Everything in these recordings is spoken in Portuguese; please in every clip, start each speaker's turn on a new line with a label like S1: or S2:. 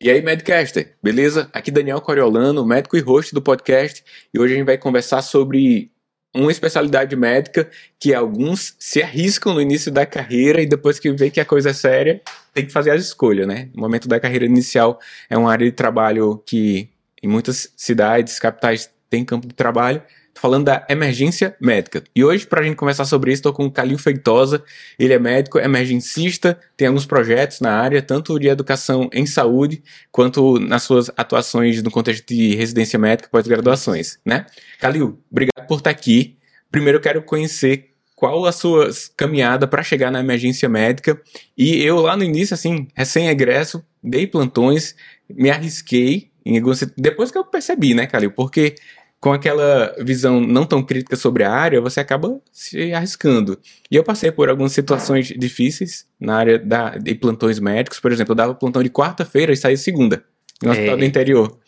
S1: E aí, Medcaster, beleza? Aqui Daniel Coriolano, médico e host do podcast, e hoje a gente vai conversar sobre uma especialidade médica que alguns se arriscam no início da carreira e depois que vê que a coisa é séria, tem que fazer as escolhas, né? O momento da carreira inicial é uma área de trabalho que em muitas cidades, capitais, tem campo de trabalho, falando da emergência médica. E hoje, para a gente conversar sobre isso, estou com o Calil Feitosa. Ele é médico, emergencista, tem alguns projetos na área, tanto de educação em saúde, quanto nas suas atuações no contexto de residência médica pós-graduações, né? Calil, obrigado por estar aqui. Primeiro eu quero conhecer qual a sua caminhada para chegar na emergência médica. E eu lá no início, assim, recém-egresso, dei plantões, me arrisquei em. Depois que eu percebi, né, Calil? Porque com aquela visão não tão crítica sobre a área, você acaba se arriscando. E eu passei por algumas situações difíceis na área da, de plantões médicos. Por exemplo, eu dava plantão de quarta-feira e saía segunda, no hospital do interior.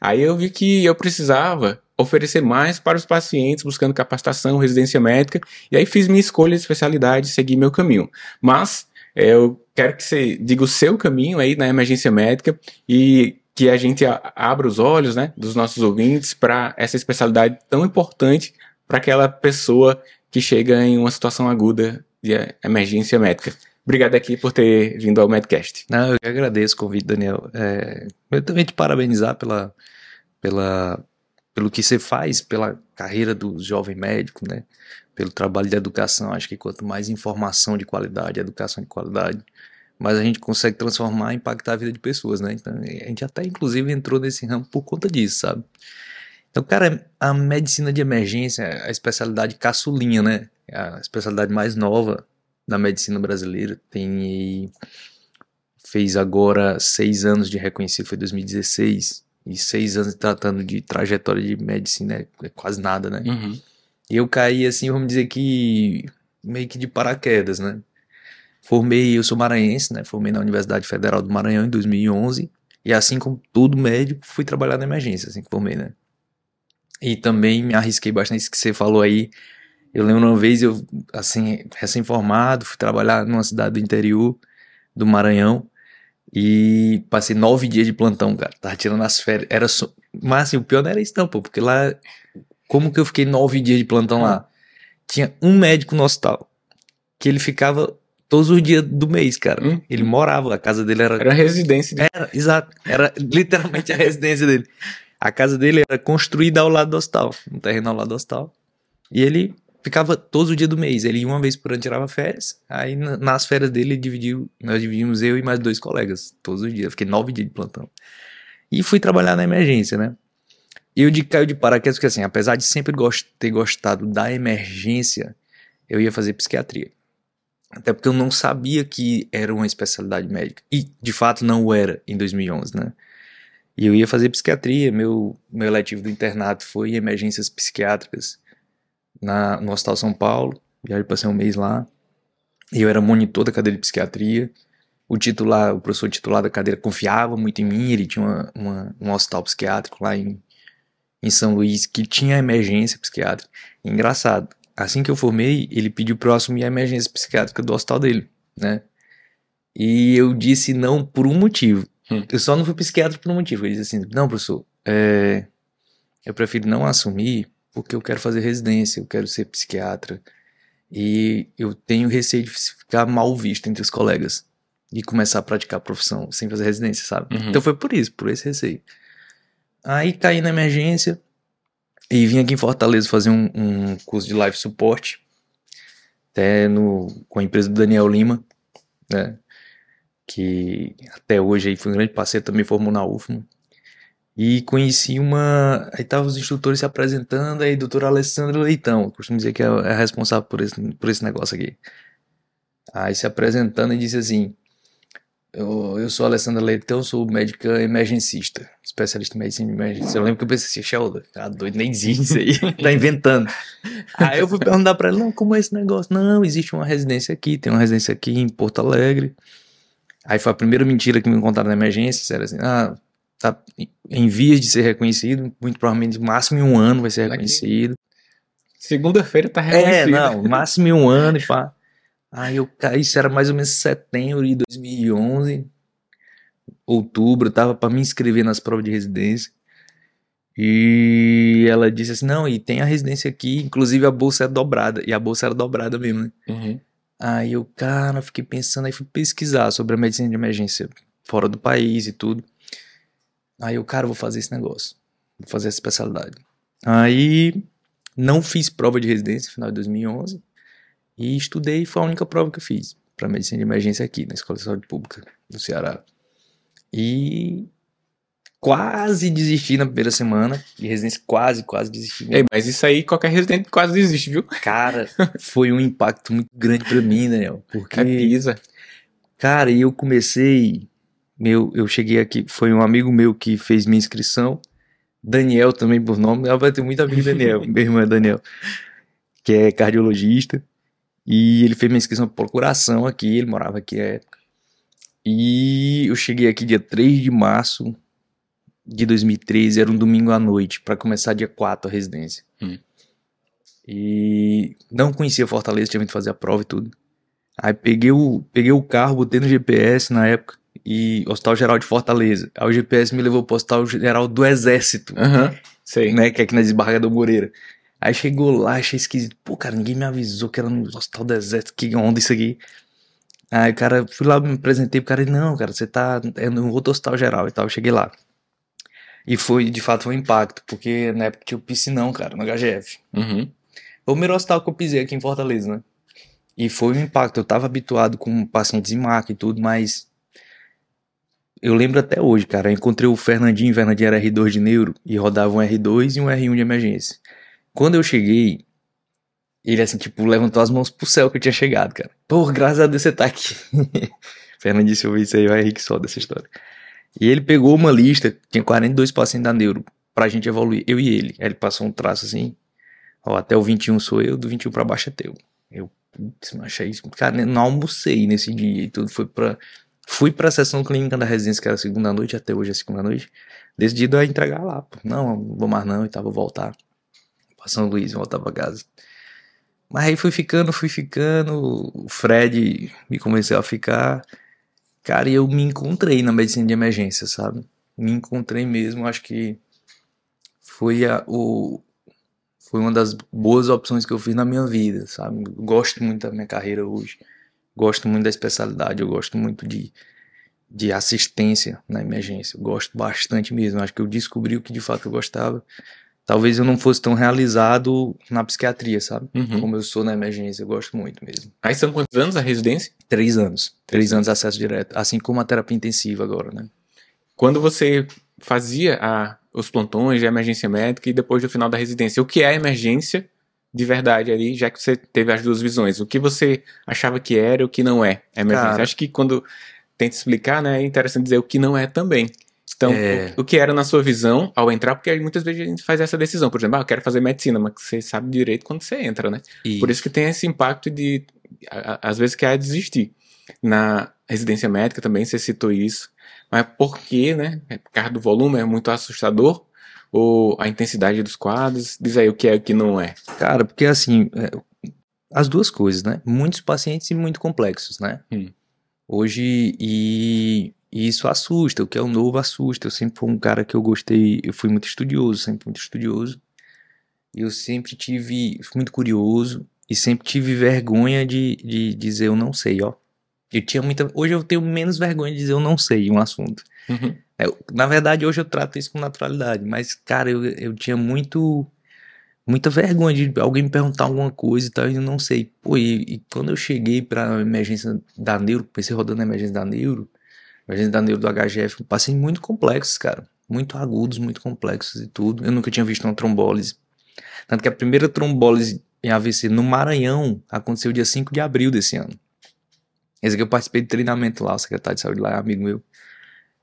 S1: Aí eu vi que eu precisava oferecer mais para os pacientes, buscando capacitação, residência médica, e aí fiz minha escolha de especialidade, segui meu caminho. Mas é, eu quero que você diga o seu caminho aí na emergência médica e que a gente abra os olhos né, dos nossos ouvintes para essa especialidade tão importante para aquela pessoa que chega em uma situação aguda de emergência médica. Obrigado aqui por ter vindo ao Medcast.
S2: Não, eu agradeço o convite, Daniel. É, eu também te parabenizar pela, pela, pelo que você faz, pela carreira do jovem médico, né? pelo trabalho de educação. Acho que quanto mais informação de qualidade, educação de qualidade, mas a gente consegue transformar e impactar a vida de pessoas, né? Então, a gente até inclusive entrou nesse ramo por conta disso, sabe? Então, cara, a medicina de emergência a especialidade caçulinha, né? É a especialidade mais nova da medicina brasileira. Tem fez agora seis anos de reconhecido, foi 2016 e seis anos tratando de trajetória de medicina é, é quase nada, né?
S1: Uhum.
S2: E eu caí assim, vamos dizer que meio que de paraquedas, né? Formei, eu sou maranhense, né? Formei na Universidade Federal do Maranhão em 2011. E assim como todo médico, fui trabalhar na emergência, assim que formei, né? E também me arrisquei bastante isso que você falou aí. Eu lembro uma vez, eu, assim, recém-formado, fui trabalhar numa cidade do interior do Maranhão. E passei nove dias de plantão, cara. Tava tirando as férias. Era. Mas assim, o pior não era isso, não, pô. Porque lá. Como que eu fiquei nove dias de plantão lá? Tinha um médico no hospital. Que ele ficava todos os dias do mês, cara. Hum? Ele morava, a casa dele era.
S1: Era a residência
S2: dele. Era, exato. Era literalmente a residência dele. A casa dele era construída ao lado do hospital, um terreno ao lado do hospital. E ele ficava todos os dias do mês. Ele uma vez por ano tirava férias. Aí nas férias dele dividiu, nós dividimos eu e mais dois colegas todos os dias. fiquei nove dias de plantão. E fui trabalhar na emergência, né? E eu de caiu de paraquedas porque assim, apesar de sempre gost, ter gostado da emergência, eu ia fazer psiquiatria. Até porque eu não sabia que era uma especialidade médica. E, de fato, não era em 2011, né? E eu ia fazer psiquiatria. Meu, meu eletivo do internato foi emergências psiquiátricas na, no Hospital São Paulo. Viajei, passei um mês lá. E eu era monitor da cadeira de psiquiatria. O titular, o professor titular da cadeira confiava muito em mim. Ele tinha uma, uma, um hospital psiquiátrico lá em, em São Luís que tinha emergência psiquiátrica. engraçado, assim que eu formei, ele pediu eu assumir a emergência psiquiátrica do hospital dele, né? E eu disse não por um motivo. Hum. Eu só não fui psiquiatra por um motivo. Ele disse assim: não, professor, é, eu prefiro não assumir porque eu quero fazer residência, eu quero ser psiquiatra. E eu tenho receio de ficar mal visto entre os colegas e começar a praticar a profissão sem fazer residência, sabe? Uhum. Então foi por isso, por esse receio. Aí caí na emergência, e vim aqui em Fortaleza fazer um, um curso de live support, até no, com a empresa do Daniel Lima, né? Que até hoje aí foi um grande parceiro, também formou na UFMA. E conheci uma. Aí tava os instrutores se apresentando, aí doutor Alessandro Leitão, costumo dizer que é, é responsável por esse, por esse negócio aqui. Aí se apresentando e disse assim: eu, eu sou Alessandra Leitão, sou médica emergencista, especialista em medicina de emergência. Eu lembro que eu pensei assim, Sheldon, tá doido, nem existe isso aí, tá inventando. Aí eu fui perguntar pra ela, não, como é esse negócio? Não, existe uma residência aqui, tem uma residência aqui em Porto Alegre. Aí foi a primeira mentira que me contaram na emergência, era assim, ah, tá em vias de ser reconhecido, muito provavelmente máximo em um ano vai ser reconhecido.
S1: Segunda-feira tá reconhecido.
S2: É, não, máximo em um ano e pá. Aí eu caí, isso era mais ou menos setembro de 2011. outubro, tava pra me inscrever nas provas de residência. E ela disse assim: não, e tem a residência aqui, inclusive a bolsa é dobrada. E a bolsa era dobrada mesmo, né?
S1: Uhum.
S2: Aí eu, cara, fiquei pensando, aí fui pesquisar sobre a medicina de emergência fora do país e tudo. Aí eu, cara, vou fazer esse negócio. Vou fazer essa especialidade. Aí não fiz prova de residência no final de 2011 e estudei, foi a única prova que eu fiz para medicina de emergência aqui na Escola de Saúde Pública do Ceará. E quase desisti na primeira semana de residência, quase, quase desisti.
S1: Ei, mas isso aí qualquer residente quase desiste, viu?
S2: Cara, foi um impacto muito grande para mim, Daniel, porque
S1: Capisa.
S2: Cara, e eu comecei. Meu, eu cheguei aqui, foi um amigo meu que fez minha inscrição. Daniel também por nome. Ela vai ter muito amigo Daniel, meu irmão é Daniel, que é cardiologista. E ele fez minha inscrição por procuração aqui, ele morava aqui na época. E eu cheguei aqui dia 3 de março de 2013, era um domingo à noite, para começar dia 4 a residência.
S1: Hum.
S2: E não conhecia Fortaleza, tinha vindo fazer a prova e tudo. Aí peguei o, peguei o carro, botei no GPS na época, e Hospital Geral de Fortaleza. Aí o GPS me levou pro Hospital Geral do Exército,
S1: Aham, sei.
S2: né, que é aqui na Desembargador Moreira. Aí chegou lá, achei esquisito. Pô, cara, ninguém me avisou que era no Hospital do Exército, que onda isso aqui. Aí, o cara, fui lá, me apresentei pro cara, ele, não, cara, você tá é no outro Hospital Geral e tal. Eu cheguei lá. E foi, de fato, um impacto, porque na época tinha o piscinão, cara, no HGF.
S1: Uhum.
S2: Foi o primeiro hospital que eu pisei aqui em Fortaleza, né? E foi um impacto. Eu tava habituado com pacientes em maca e tudo, mas. Eu lembro até hoje, cara. Eu encontrei o Fernandinho, o Fernandinho era R2 de neuro e rodava um R2 e um R1 de emergência. Quando eu cheguei, ele assim, tipo, levantou as mãos pro céu que eu tinha chegado, cara. Pô, graças a Deus você tá aqui. Fernandinho, se eu ouvir isso aí, vai rir que só dessa história. E ele pegou uma lista, tinha 42 pacientes da neuro, pra gente evoluir, eu e ele. Aí ele passou um traço assim, ó, até o 21 sou eu, do 21 pra baixo é teu. Eu, putz, achei isso. Cara, não almocei nesse dia e tudo, foi pra... Fui pra sessão clínica da residência, que era segunda noite, até hoje é segunda noite. Decidido a entregar lá, pô. Não, não vou mais não, e tava voltar. Pra São Luís, voltar pra casa. Mas aí fui ficando, fui ficando, o Fred me convenceu a ficar. Cara, e eu me encontrei na medicina de emergência, sabe? Me encontrei mesmo, acho que foi a, o, foi uma das boas opções que eu fiz na minha vida, sabe? Gosto muito da minha carreira hoje. Gosto muito da especialidade, eu gosto muito de, de assistência na emergência. Gosto bastante mesmo. Acho que eu descobri o que de fato eu gostava. Talvez eu não fosse tão realizado na psiquiatria, sabe?
S1: Uhum.
S2: Como eu sou na emergência, eu gosto muito mesmo.
S1: Aí são quantos anos a residência?
S2: Três anos. Três anos de acesso direto. Assim como a terapia intensiva agora, né?
S1: Quando você fazia a, os plantões de emergência médica e depois do final da residência, o que é emergência de verdade ali, já que você teve as duas visões? O que você achava que era e o que não é emergência?
S2: Cara.
S1: Acho que quando tenta explicar, né, é interessante dizer o que não é também. Então,
S2: É.
S1: o, o que era na sua visão ao entrar, porque muitas vezes a gente faz essa decisão, por exemplo, ah, eu quero fazer medicina, mas você sabe direito quando você entra, né?
S2: E
S1: Por isso que tem esse impacto de, a- às vezes, quer desistir. Na residência médica também você citou isso. Mas por que, né? É por causa do volume, é muito assustador? Ou a intensidade dos quadros? Diz aí o que é e o que não é.
S2: Cara, porque assim, é, as duas coisas, né? Muitos pacientes e muito complexos, né?
S1: Hum.
S2: Hoje, e, e isso assusta, o que é o novo assusta. Eu sempre fui um cara que eu gostei, eu fui muito estudioso, sempre muito estudioso. Eu sempre tive, fui muito curioso e sempre tive vergonha de, de dizer eu não sei, ó. Eu tinha muita, hoje eu tenho menos vergonha de dizer eu não sei um assunto.
S1: Uhum.
S2: É, eu- na verdade, hoje eu trato isso com naturalidade, mas, cara, eu, eu tinha muito. Muita vergonha de alguém me perguntar alguma coisa e tal, e eu não sei. Pô, e, e quando eu cheguei pra emergência da neuro, comecei rodando na emergência da neuro, emergência da neuro do HGF, passei muito complexos, cara. Muito agudos, muito complexos e tudo. Eu nunca tinha visto uma trombólise. Tanto que a primeira trombólise em AVC no Maranhão aconteceu dia 5 de abril desse ano. Esse aqui eu participei de treinamento lá, o secretário de saúde lá é amigo meu.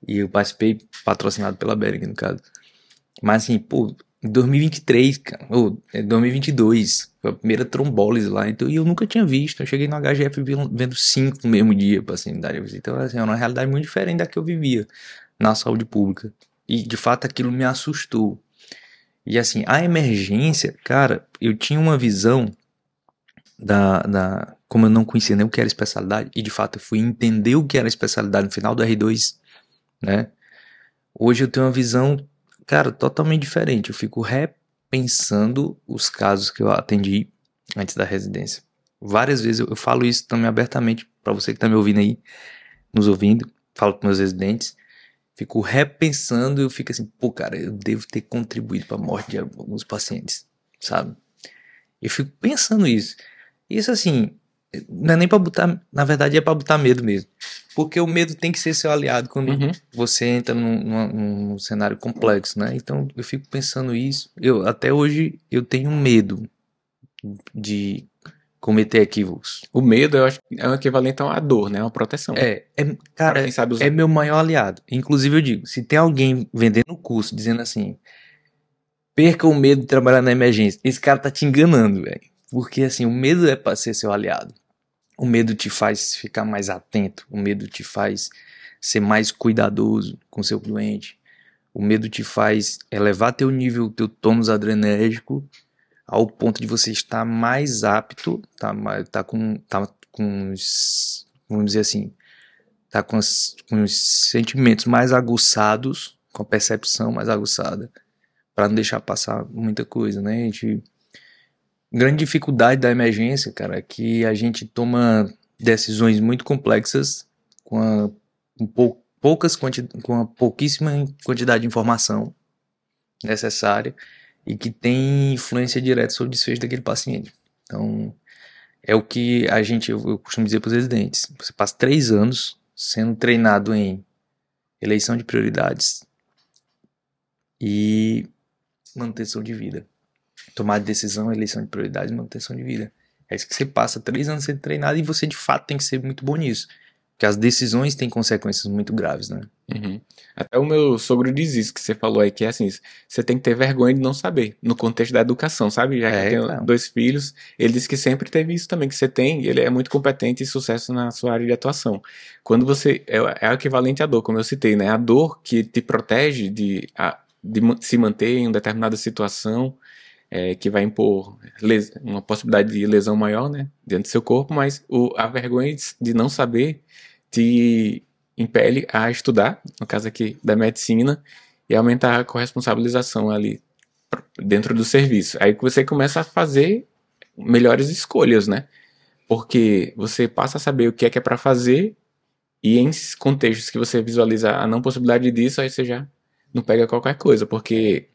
S2: E eu participei patrocinado pela Bering, no caso. Mas assim, pô, em 2023, cara, ou é 2022, foi a primeira trombólise lá, então, e eu nunca tinha visto. Eu cheguei no HGF vendo cinco no mesmo dia pra assim, dar Então, assim, é uma realidade muito diferente da que eu vivia na saúde pública. E de fato aquilo me assustou. E assim, a emergência, cara, eu tinha uma visão da, da como eu não conhecia nem o que era especialidade, e de fato eu fui entender o que era especialidade no final do R2 né? Hoje eu tenho uma visão, cara, totalmente diferente. Eu fico repensando os casos que eu atendi antes da residência. Várias vezes eu, falo isso também abertamente para você que tá me ouvindo aí, nos ouvindo, falo com meus residentes, fico repensando e eu fico assim, pô, cara, eu devo ter contribuído para a morte de alguns pacientes, sabe? Eu fico pensando isso. Isso assim, não é nem para botar, na verdade é para botar medo mesmo. Porque o medo tem que ser seu aliado quando uhum. você entra num, num, num, cenário complexo, né? Então eu fico pensando isso. Eu até hoje eu tenho medo de cometer equívocos.
S1: O medo, eu acho que é o equivalente a uma dor, né? Uma proteção.
S2: É, é cara, é meu maior aliado. Inclusive eu digo, se tem alguém vendendo curso dizendo assim, perca o medo de trabalhar na emergência, esse cara tá te enganando, velho. Porque assim, o medo é para ser seu aliado. O medo te faz ficar mais atento, o medo te faz ser mais cuidadoso com seu cliente. O medo te faz elevar teu nível, teu tônus adrenérgico ao ponto de você estar mais apto, tá, tá com, tá com os, vamos dizer assim, tá com, as, com os sentimentos mais aguçados, com a percepção mais aguçada, para não deixar passar muita coisa, né? A gente, grande dificuldade da emergência, cara, é que a gente toma decisões muito complexas com, a, com pou, poucas quanti, com a pouquíssima quantidade de informação necessária e que tem influência direta sobre o desfecho daquele paciente. Então, é o que a gente, eu costumo dizer para os residentes: você passa três anos sendo treinado em eleição de prioridades e manutenção de vida. Tomar decisão, eleição de prioridades e manutenção de vida. É isso que você passa três anos sendo treinado e você de fato tem que ser muito bom nisso. Porque as decisões têm consequências muito graves, né?
S1: Uhum. Até o meu sogro diz isso que você falou aí, que é assim, você tem que ter vergonha de não saber, no contexto da educação, sabe? Já é, que tem claro. dois filhos, ele disse que sempre teve isso também, que você tem, ele é muito competente e sucesso na sua área de atuação. Quando você, é, é o equivalente à dor, como eu citei, né? A dor que te protege de, a, de se manter em uma determinada situação, é, que vai impor uma possibilidade de lesão maior, né, dentro do seu corpo, mas o, a vergonha de não saber te impele a estudar, no caso aqui da medicina, e aumentar a corresponsabilização ali dentro do serviço. Aí você começa a fazer melhores escolhas, né? Porque você passa a saber o que é que é para fazer e em contextos que você visualiza a não possibilidade disso, aí você já não pega qualquer coisa, porque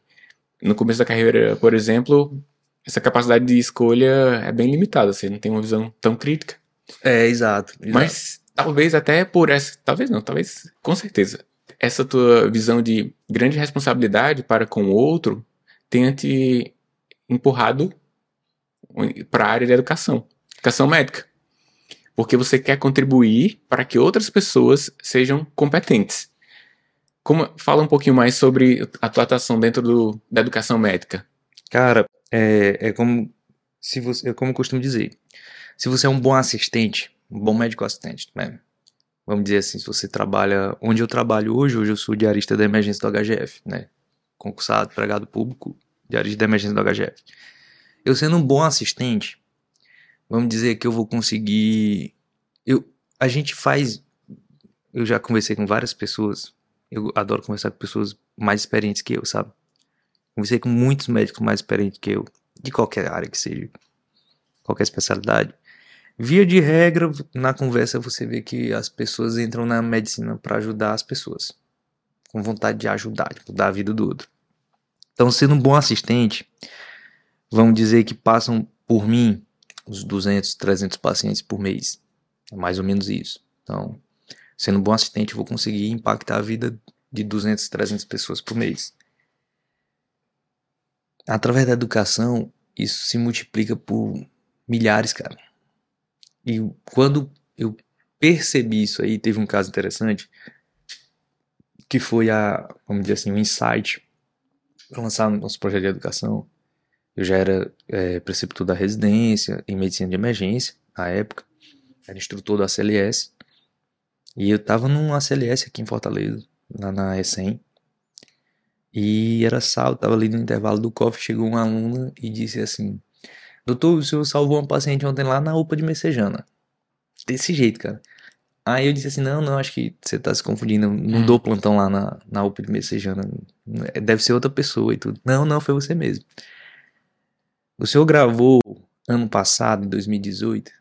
S1: no começo da carreira, por exemplo, essa capacidade de escolha é bem limitada, você não tem uma visão tão crítica.
S2: É, exato. exato.
S1: Mas Talvez até por essa. Talvez não, talvez com certeza. Essa tua visão de grande responsabilidade para com o outro tenha te empurrado para a área da educação, educação médica. Porque você quer contribuir para que outras pessoas sejam competentes. Como, fala um pouquinho mais sobre a tua atuação dentro do, da educação médica.
S2: Cara, é, é como se você, é como eu costumo dizer. Se você é um bom assistente, um bom médico assistente, né? Vamos dizer assim, se você trabalha onde eu trabalho hoje, hoje eu sou diarista da emergência do HGF, né? Concursado, pregado público, diarista da emergência do HGF. Eu sendo um bom assistente, vamos dizer que eu vou conseguir. Eu, a gente faz. Eu já conversei com várias pessoas. Eu adoro conversar com pessoas mais experientes que eu, sabe? Conversei com muitos médicos mais experientes que eu, de qualquer área que seja, qualquer especialidade. Via de regra, na conversa você vê que as pessoas entram na medicina para ajudar as pessoas, com vontade de ajudar, de mudar a vida do outro. Então, sendo um bom assistente, vamos dizer que passam por mim uns 200, 300 pacientes por mês. É mais ou menos isso. Então, sendo um bom assistente, eu vou conseguir impactar a vida de 200, 300 pessoas por mês. Através da educação, isso se multiplica por milhares, cara. E quando eu percebi isso aí, teve um caso interessante, que foi a, vamos dizer assim, o um insight para lançar nosso projeto de educação. Eu já era é, preceptor da residência em medicina de emergência, na época, era instrutor da CLS, e eu estava num ACLS aqui em Fortaleza, lá na ESEM, e era sábado, estava ali no intervalo do COF, chegou uma aluna e disse assim, Doutor, o senhor salvou uma paciente ontem lá na UPA de Messejana. Desse jeito, cara. Aí eu disse assim, não, não, acho que você tá se confundindo, não
S1: Hum.
S2: dou plantão lá na, na UP Messejana, deve ser outra pessoa e tudo. Não, não, foi você mesmo. O senhor gravou ano passado, em 2018,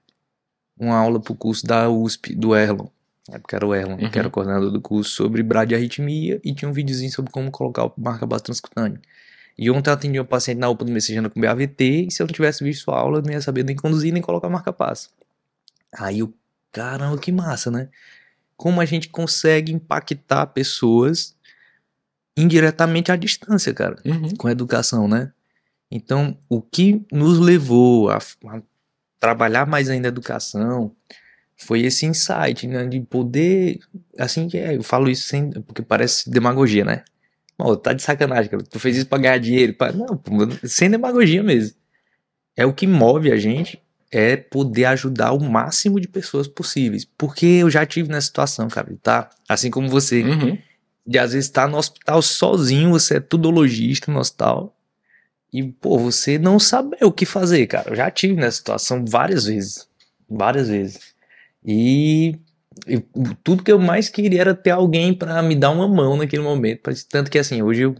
S2: uma aula pro curso da USP, do Erlon, na época era o Erlon,
S1: Uhum.
S2: que era o coordenador do curso, sobre bradiarritmia e tinha um videozinho sobre como colocar o marca-base transcutâneo. E ontem eu atendi uma paciente na UPA do Messejana com BAVT e se eu não tivesse visto a aula, eu não ia saber nem conduzir nem colocar marca-passo. Aí eu, caramba, que massa, né? Como a gente consegue impactar pessoas indiretamente à distância, cara,
S1: Uhum.
S2: com a educação, né? Então, o que nos levou a, a trabalhar mais ainda a educação foi esse insight, né? De poder, assim, que é, eu falo isso sem, porque parece demagogia, né? Pô, tá de sacanagem, cara. Tu fez isso pra ganhar dinheiro. Pra... Não, sem demagogia mesmo. É o que move a gente, é poder ajudar o máximo de pessoas possíveis. Porque eu já tive nessa situação, cara, tá? Assim como você,
S1: Uhum.
S2: de às vezes estar no hospital sozinho, você é tudologista no hospital, e, pô, você não sabe o que fazer, cara. Eu já tive nessa situação várias vezes. Várias vezes. E, e tudo que eu mais queria era ter alguém pra me dar uma mão naquele momento. Tanto que, assim, hoje eu.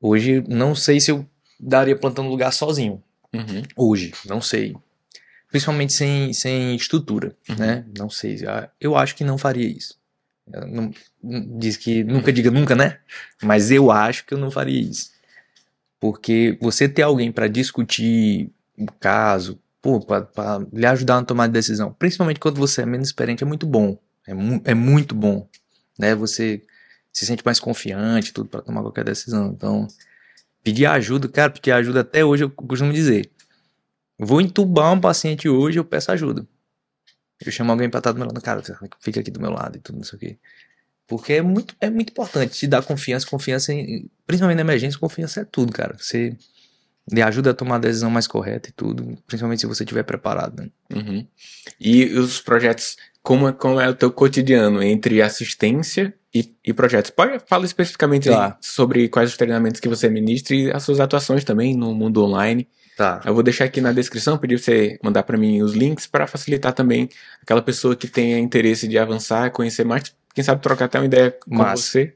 S2: Hoje não sei se eu daria plantão no lugar sozinho.
S1: Uhum.
S2: Hoje, não sei. Principalmente sem, sem estrutura,
S1: Uhum.
S2: né? Não sei. Ah, Eu acho que não faria isso. Eu não- diz que nunca diga nunca, né? Mas eu acho que eu não faria isso. Porque você ter alguém para discutir o caso, para lhe ajudar na tomada de decisão, principalmente quando você é menos experiente, é muito bom. É, mu é muito bom. Né? Você se sente mais confiante, tudo para tomar qualquer decisão. Então, pedir ajuda, cara, pedir ajuda até hoje eu costumo dizer. Vou entubar um paciente hoje, eu peço ajuda. Eu chamo alguém pra estar do meu lado, cara, fica aqui do meu lado e tudo, não sei o quê. Porque é muito, é muito importante te dar confiança, confiança em, principalmente na emergência, confiança é tudo, cara. Você lhe ajuda a tomar a decisão mais correta e tudo, principalmente se você estiver preparado. Né?
S1: Uhum. E os projetos, como é, como é o teu cotidiano entre assistência e, e projetos? Pode falar especificamente
S2: Tá.
S1: sobre quais os treinamentos que você ministra e as suas atuações também no mundo online.
S2: Tá.
S1: Eu vou deixar aqui na descrição, pedir pra você mandar para mim os links para facilitar também aquela pessoa que tenha interesse de avançar, conhecer mais, quem sabe trocar até uma ideia com
S2: Massa.
S1: você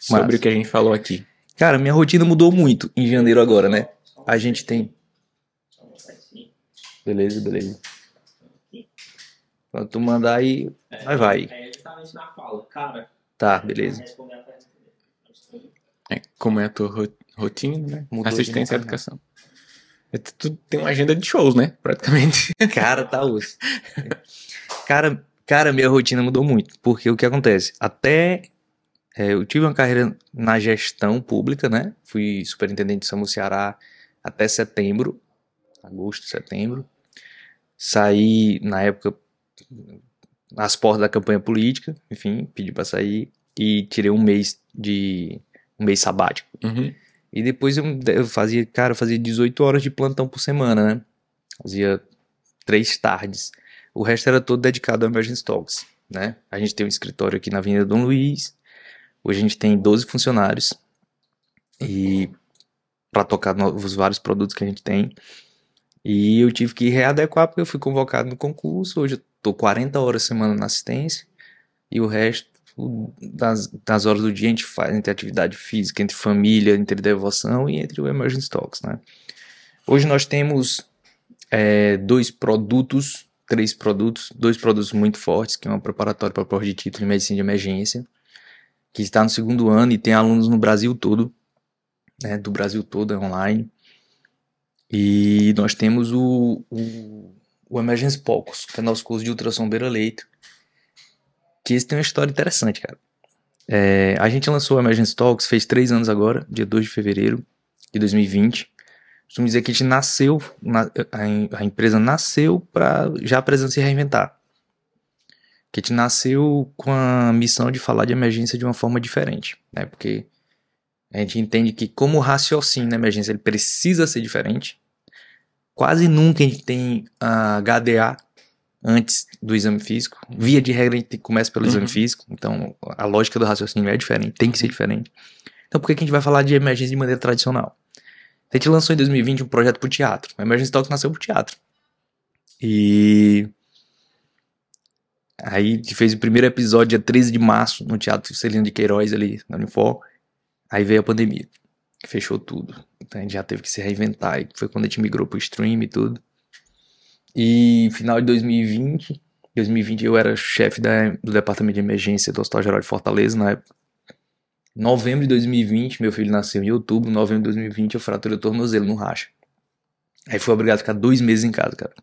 S1: sobre
S2: Massa.
S1: o que a gente falou aqui.
S2: Cara, minha rotina mudou muito em janeiro agora, né? A gente tem. Beleza, beleza. Quando tu mandar aí. Vai, vai.
S3: É justamente na fala. Cara,
S2: Tá, beleza.
S1: É, como é a tua ro- rotina, né?
S2: Mudou
S1: Assistência
S2: né?
S1: educação. É, tu, tu tem uma agenda de shows, né? Praticamente.
S2: Cara, tá osso. Cara, cara, minha rotina mudou muito. Porque o que acontece? Até. é, eu tive uma carreira na gestão pública, né? Fui superintendente de SAMU Ceará até setembro. Agosto, setembro. Saí, na época, às portas da campanha política. Enfim, pedi pra sair. E tirei um mês de. Um mês sabático.
S1: Uhum.
S2: E depois eu, eu fazia, cara, eu fazia 18 horas de plantão por semana, né? Fazia três tardes. O resto era todo dedicado ao Emergency Talks, né? A gente tem um escritório aqui na Avenida Dom Luiz. Hoje a gente tem 12 funcionários. E para tocar os vários produtos que a gente tem. E eu tive que readequar porque eu fui convocado no concurso. Hoje eu tô 40 horas semana na assistência. E o resto das, das horas do dia a gente faz entre atividade física, entre família, entre devoção e entre o Emergency Talks, né? Hoje nós temos é, dois produtos, três produtos, dois produtos muito fortes, que é um preparatório para prova de título em medicina de emergência, que está no segundo ano e tem alunos no Brasil todo, né, do Brasil todo, é online. E nós temos o, o, o Emergence Pocos, que é nosso curso de ultrassom beira-leito, que esse tem uma história interessante, cara. É, a gente lançou o Emergence Talks, fez três anos agora, dia 2 de fevereiro de 2020. Costumo dizer que a gente nasceu, a empresa nasceu para já a presença se reinventar. Que a gente nasceu com a missão de falar de emergência de uma forma diferente, né? Porque a gente entende que como o raciocínio na emergência ele precisa ser diferente, quase nunca a gente tem a HDA antes do exame físico. Via de regra a gente começa pelo exame
S1: Uhum.
S2: físico, então a lógica do raciocínio é diferente, tem que ser diferente. Então por que que a gente vai falar de emergência de maneira tradicional? A gente lançou em 2020 um projeto pro teatro. O Emergency Talks nasceu pro teatro. E Aí a gente fez o primeiro episódio dia 13 de março no Teatro Celino de Queiroz ali, na Unifor. Aí veio a pandemia, que fechou tudo. Então a gente já teve que se reinventar. E foi quando a gente migrou pro stream e tudo. E final de 2020, 2020 eu era chefe da- do departamento de emergência do Hospital Geral de Fortaleza na época. Novembro de 2020, meu filho nasceu em outubro, novembro de 2020 eu fraturei o tornozelo no racha. Aí fui obrigado a ficar dois meses em casa, cara.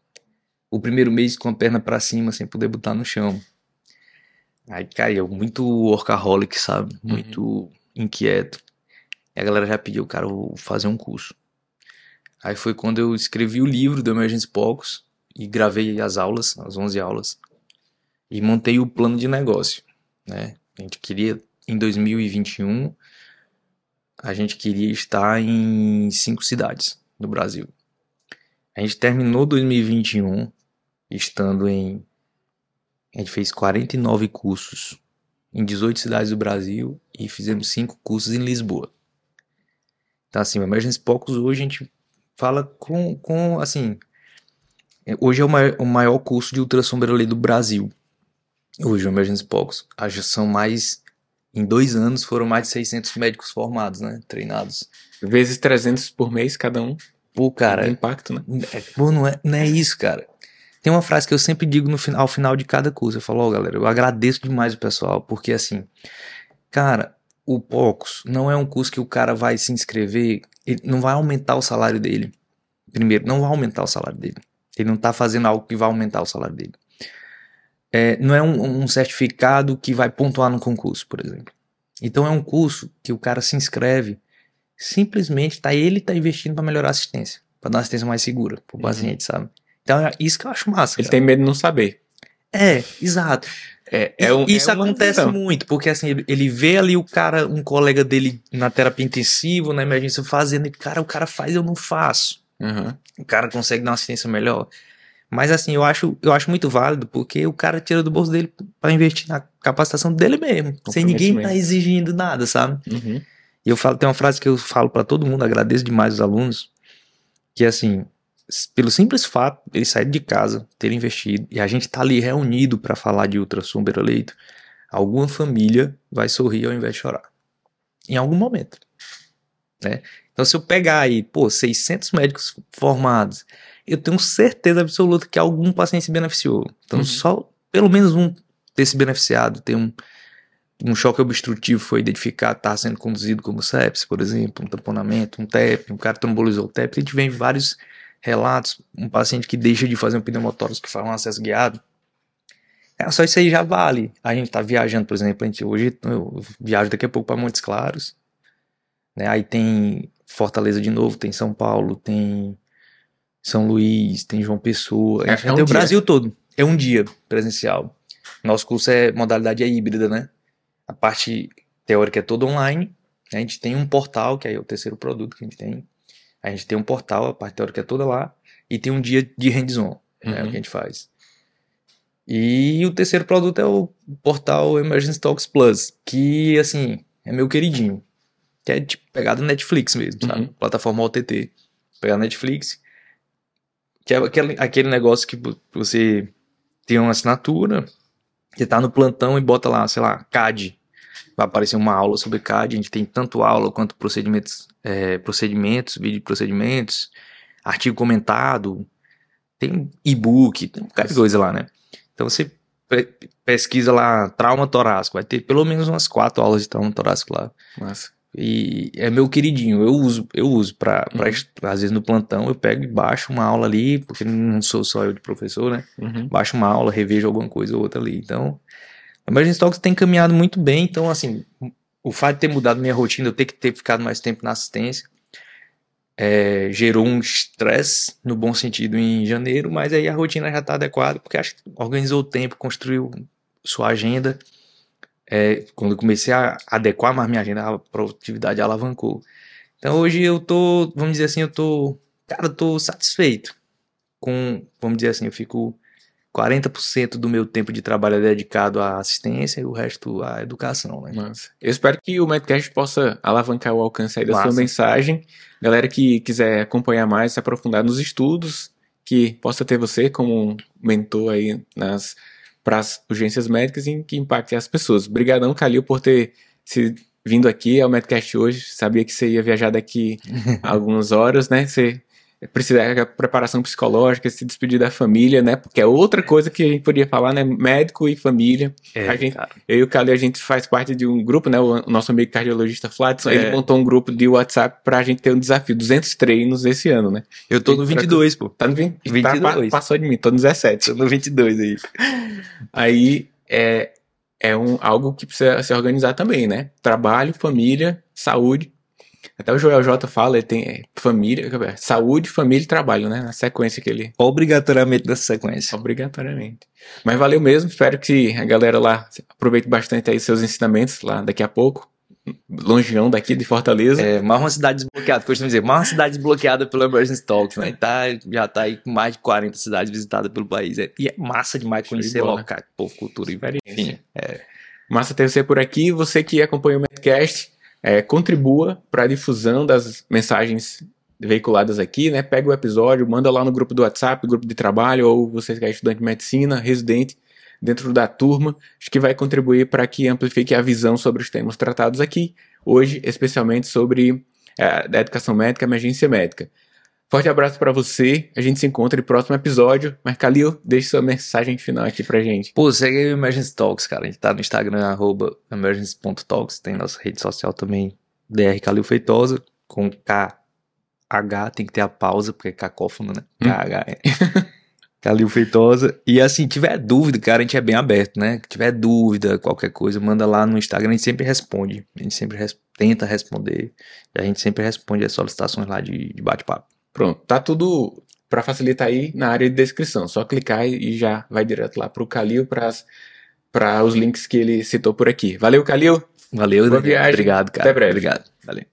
S2: O primeiro mês com a perna pra cima, sem poder botar no chão. Aí, cara, eu muito workaholic, sabe? Muito inquieto. E a galera já pediu, cara, vou fazer um curso. Aí foi quando eu escrevi o livro do Emergence Poucos e gravei as aulas, as 11 aulas. E montei o plano de negócio, né? A gente queria, em 2021, a gente queria estar em cinco cidades do Brasil. A gente terminou 2021 estando em. A gente fez 49 cursos em 18 cidades do Brasil e fizemos cinco cursos em Lisboa. Então, assim, o Emergence Poucos hoje a gente fala com, com assim. Hoje é o maior, o maior curso de ultrassom Berolei do Brasil. Hoje, o Emergence Poucos. Ah, Já são mais. Em dois anos foram mais de 600 médicos formados, né? Treinados.
S1: Vezes 300 por mês cada um.
S2: Pô, cara,
S1: Cara, impacto, né?
S2: É, Pô, não é, não é isso, cara. Tem uma frase que eu sempre digo no final, ao final de cada curso. Eu falo, ó, galera, eu agradeço demais o pessoal, porque assim, cara, o POCOS não é um curso que o cara vai se inscrever, ele não vai aumentar o salário dele. Primeiro, não vai aumentar o salário dele. Ele não tá fazendo algo que vai aumentar o salário dele. É, não é um, um certificado que vai pontuar no concurso, por exemplo. Então é um curso que o cara se inscreve simplesmente tá ele tá investindo para melhorar a assistência, para dar uma assistência mais segura pro paciente, sabe? Então é isso que eu acho massa.
S1: Ele
S2: cara.
S1: tem medo de não saber.
S2: É, exato.
S1: É,
S2: E
S1: é um,
S2: isso
S1: é
S2: acontece
S1: visão.
S2: muito, porque assim, ele, ele vê ali o cara, um colega dele na terapia intensiva, na emergência fazendo, e cara, o cara faz, eu não faço.
S1: Aham.
S2: O cara consegue dar uma assistência melhor. Mas assim, eu acho, eu acho muito válido, porque o cara tira do bolso dele para investir na capacitação dele mesmo, sem ninguém tá exigindo nada, sabe?
S1: Uhum.
S2: E eu falo, tem uma frase que eu falo pra todo mundo, agradeço demais os alunos, que assim, pelo simples fato de eles saírem de casa, terem investido, e a gente tá ali reunido pra falar de ultrassom leito, alguma família vai sorrir ao invés de chorar. Em algum momento. Né? Então se eu pegar aí, pô, 600 médicos formados, eu tenho certeza absoluta que algum paciente se beneficiou. Então
S1: Uhum.
S2: só pelo menos um ter se beneficiado, ter um um choque obstrutivo foi identificado, está sendo conduzido como sepsis, por exemplo, um tamponamento, um TEP, um cara trombolizou o TEP. A gente vê vários relatos, um paciente que deixa de fazer um pneumotórax que faz um acesso guiado. É, só isso aí já vale. A gente tá viajando, por exemplo, a gente, hoje eu viajo daqui a pouco para Montes Claros, né? Aí tem Fortaleza de novo, tem São Paulo, tem São Luís, tem João Pessoa,
S1: É- é um
S2: tem o
S1: dia.
S2: Brasil todo. É um dia presencial. Nosso curso é modalidade é híbrida, né? A parte teórica é toda online. A gente tem um portal, que aí é o terceiro produto que a gente tem. A gente tem um portal, a parte teórica é toda lá. E tem um dia de hands-on, né?
S1: Uhum.
S2: O que a gente faz. E o terceiro produto é o portal Emergency Talks Plus, que, assim, é meu queridinho. Que é tipo pegada Netflix mesmo, sabe?
S1: Uhum.
S2: Plataforma OTT. Pegar Netflix. Que é aquele, aquele negócio que vo- você tem uma assinatura, você tá no plantão e bota lá, sei lá, CAD. Vai aparecer uma aula sobre CAD. A gente tem tanto aula quanto procedimentos, é, procedimentos, vídeo de procedimentos, artigo comentado, tem e-book, tem um bocado de coisa lá, né? Então você pe- pesquisa lá trauma torácico, vai ter pelo menos umas quatro aulas de trauma torácico lá.
S1: Massa.
S2: E é meu queridinho, eu uso, eu uso pra, pra
S1: Uhum.
S2: às vezes no plantão eu pego e baixo uma aula ali, porque não sou só eu de professor, né?
S1: Uhum.
S2: baixo uma aula, revejo alguma coisa ou outra ali. Então, a Emergency Talks tem caminhado muito bem. Então, assim, o fato de ter mudado minha rotina, eu ter que ter ficado mais tempo na assistência, é, gerou um estresse, no bom sentido, em janeiro, mas aí a rotina já está adequada, porque acho que organizou o tempo, construiu sua agenda. É, quando eu comecei a adequar mais minha agenda, a produtividade alavancou. Então, hoje eu tô, vamos dizer assim, eu tô, cara, eu tô satisfeito com, vamos dizer assim, eu fico 40% do meu tempo de trabalho é dedicado à assistência e o resto à educação, né?
S1: Massa. Eu espero que o Medcast possa alavancar o alcance aí da sua
S2: Massa.
S1: mensagem. Galera que quiser acompanhar mais, se aprofundar nos estudos, que possa ter você como mentor aí nas, para as urgências médicas e que impactem as pessoas. Obrigadão, Calil, por ter se vindo aqui ao Medcast hoje. Sabia que você ia viajar daqui algumas horas, né? Você precisa da preparação psicológica, se despedir da família, né? Porque é outra coisa que a gente podia falar, né? Médico e família.
S2: É,
S1: a gente,
S2: cara.
S1: eu e o Calil, a gente faz parte de um grupo, né? O nosso amigo cardiologista Fladson,
S2: É.
S1: ele montou um grupo de WhatsApp pra gente ter um desafio, 200 treinos esse ano, né?
S2: Eu tô no 22, pô.
S1: Tá no 20,
S2: 22.
S1: Tá, pa- passou de mim, tô no 17.
S2: Tô no 22 aí.
S1: Aí é, é um, algo que precisa se organizar também, né? Trabalho, família, saúde. Até o Joel J fala, ele tem é, família, saúde, família e trabalho, né? Na sequência que ele.
S2: Obrigatoriamente nessa sequência.
S1: Obrigatoriamente. Mas valeu mesmo, espero que a galera lá aproveite bastante aí seus ensinamentos lá daqui a pouco. Longeão daqui de Fortaleza.
S2: É, mais uma cidade desbloqueada, costumo dizer, mais uma cidade desbloqueada pelo Emergency Talks, né? Tá, já tá aí com mais de 40 cidades visitadas pelo país. É, e é massa demais
S1: de
S2: conhecer
S1: bola.
S2: local, povo, cultura e enfim. É,
S1: Massa ter você por aqui. Você que acompanha o Medcast, é, contribua para a difusão das mensagens veiculadas aqui, né? Pega o episódio, manda lá no grupo do WhatsApp, grupo de trabalho, ou você que é estudante de medicina, residente, dentro da turma. Acho que vai contribuir para que amplifique a visão sobre os temas tratados aqui, hoje, especialmente sobre é, a educação médica, emergência médica. Forte abraço para você. A gente se encontra no próximo episódio. Mas, Calil, deixe sua mensagem final aqui pra gente.
S2: Pô, segue aí o Emergency Talks, cara. A gente tá no Instagram, arroba emergency.talks. Tem nossa rede social também, DR Calil Feitosa, com KH, tem que ter a pausa, porque é cacófono, né?
S1: Hum.
S2: KH. é. Calil Feitosa. E assim, tiver dúvida, cara, a gente é bem aberto, né? Tiver dúvida, qualquer coisa, manda lá no Instagram, a gente sempre responde. A gente sempre res- tenta responder. E a gente sempre responde as solicitações lá de, de bate-papo.
S1: Pronto, tá tudo para facilitar aí na área de descrição. Só clicar e já vai direto lá pro Calil para os links que ele citou por aqui. Valeu, Calil.
S2: Valeu,
S1: Boa viagem.
S2: Obrigado, cara.
S1: Até breve.
S2: Obrigado. Valeu.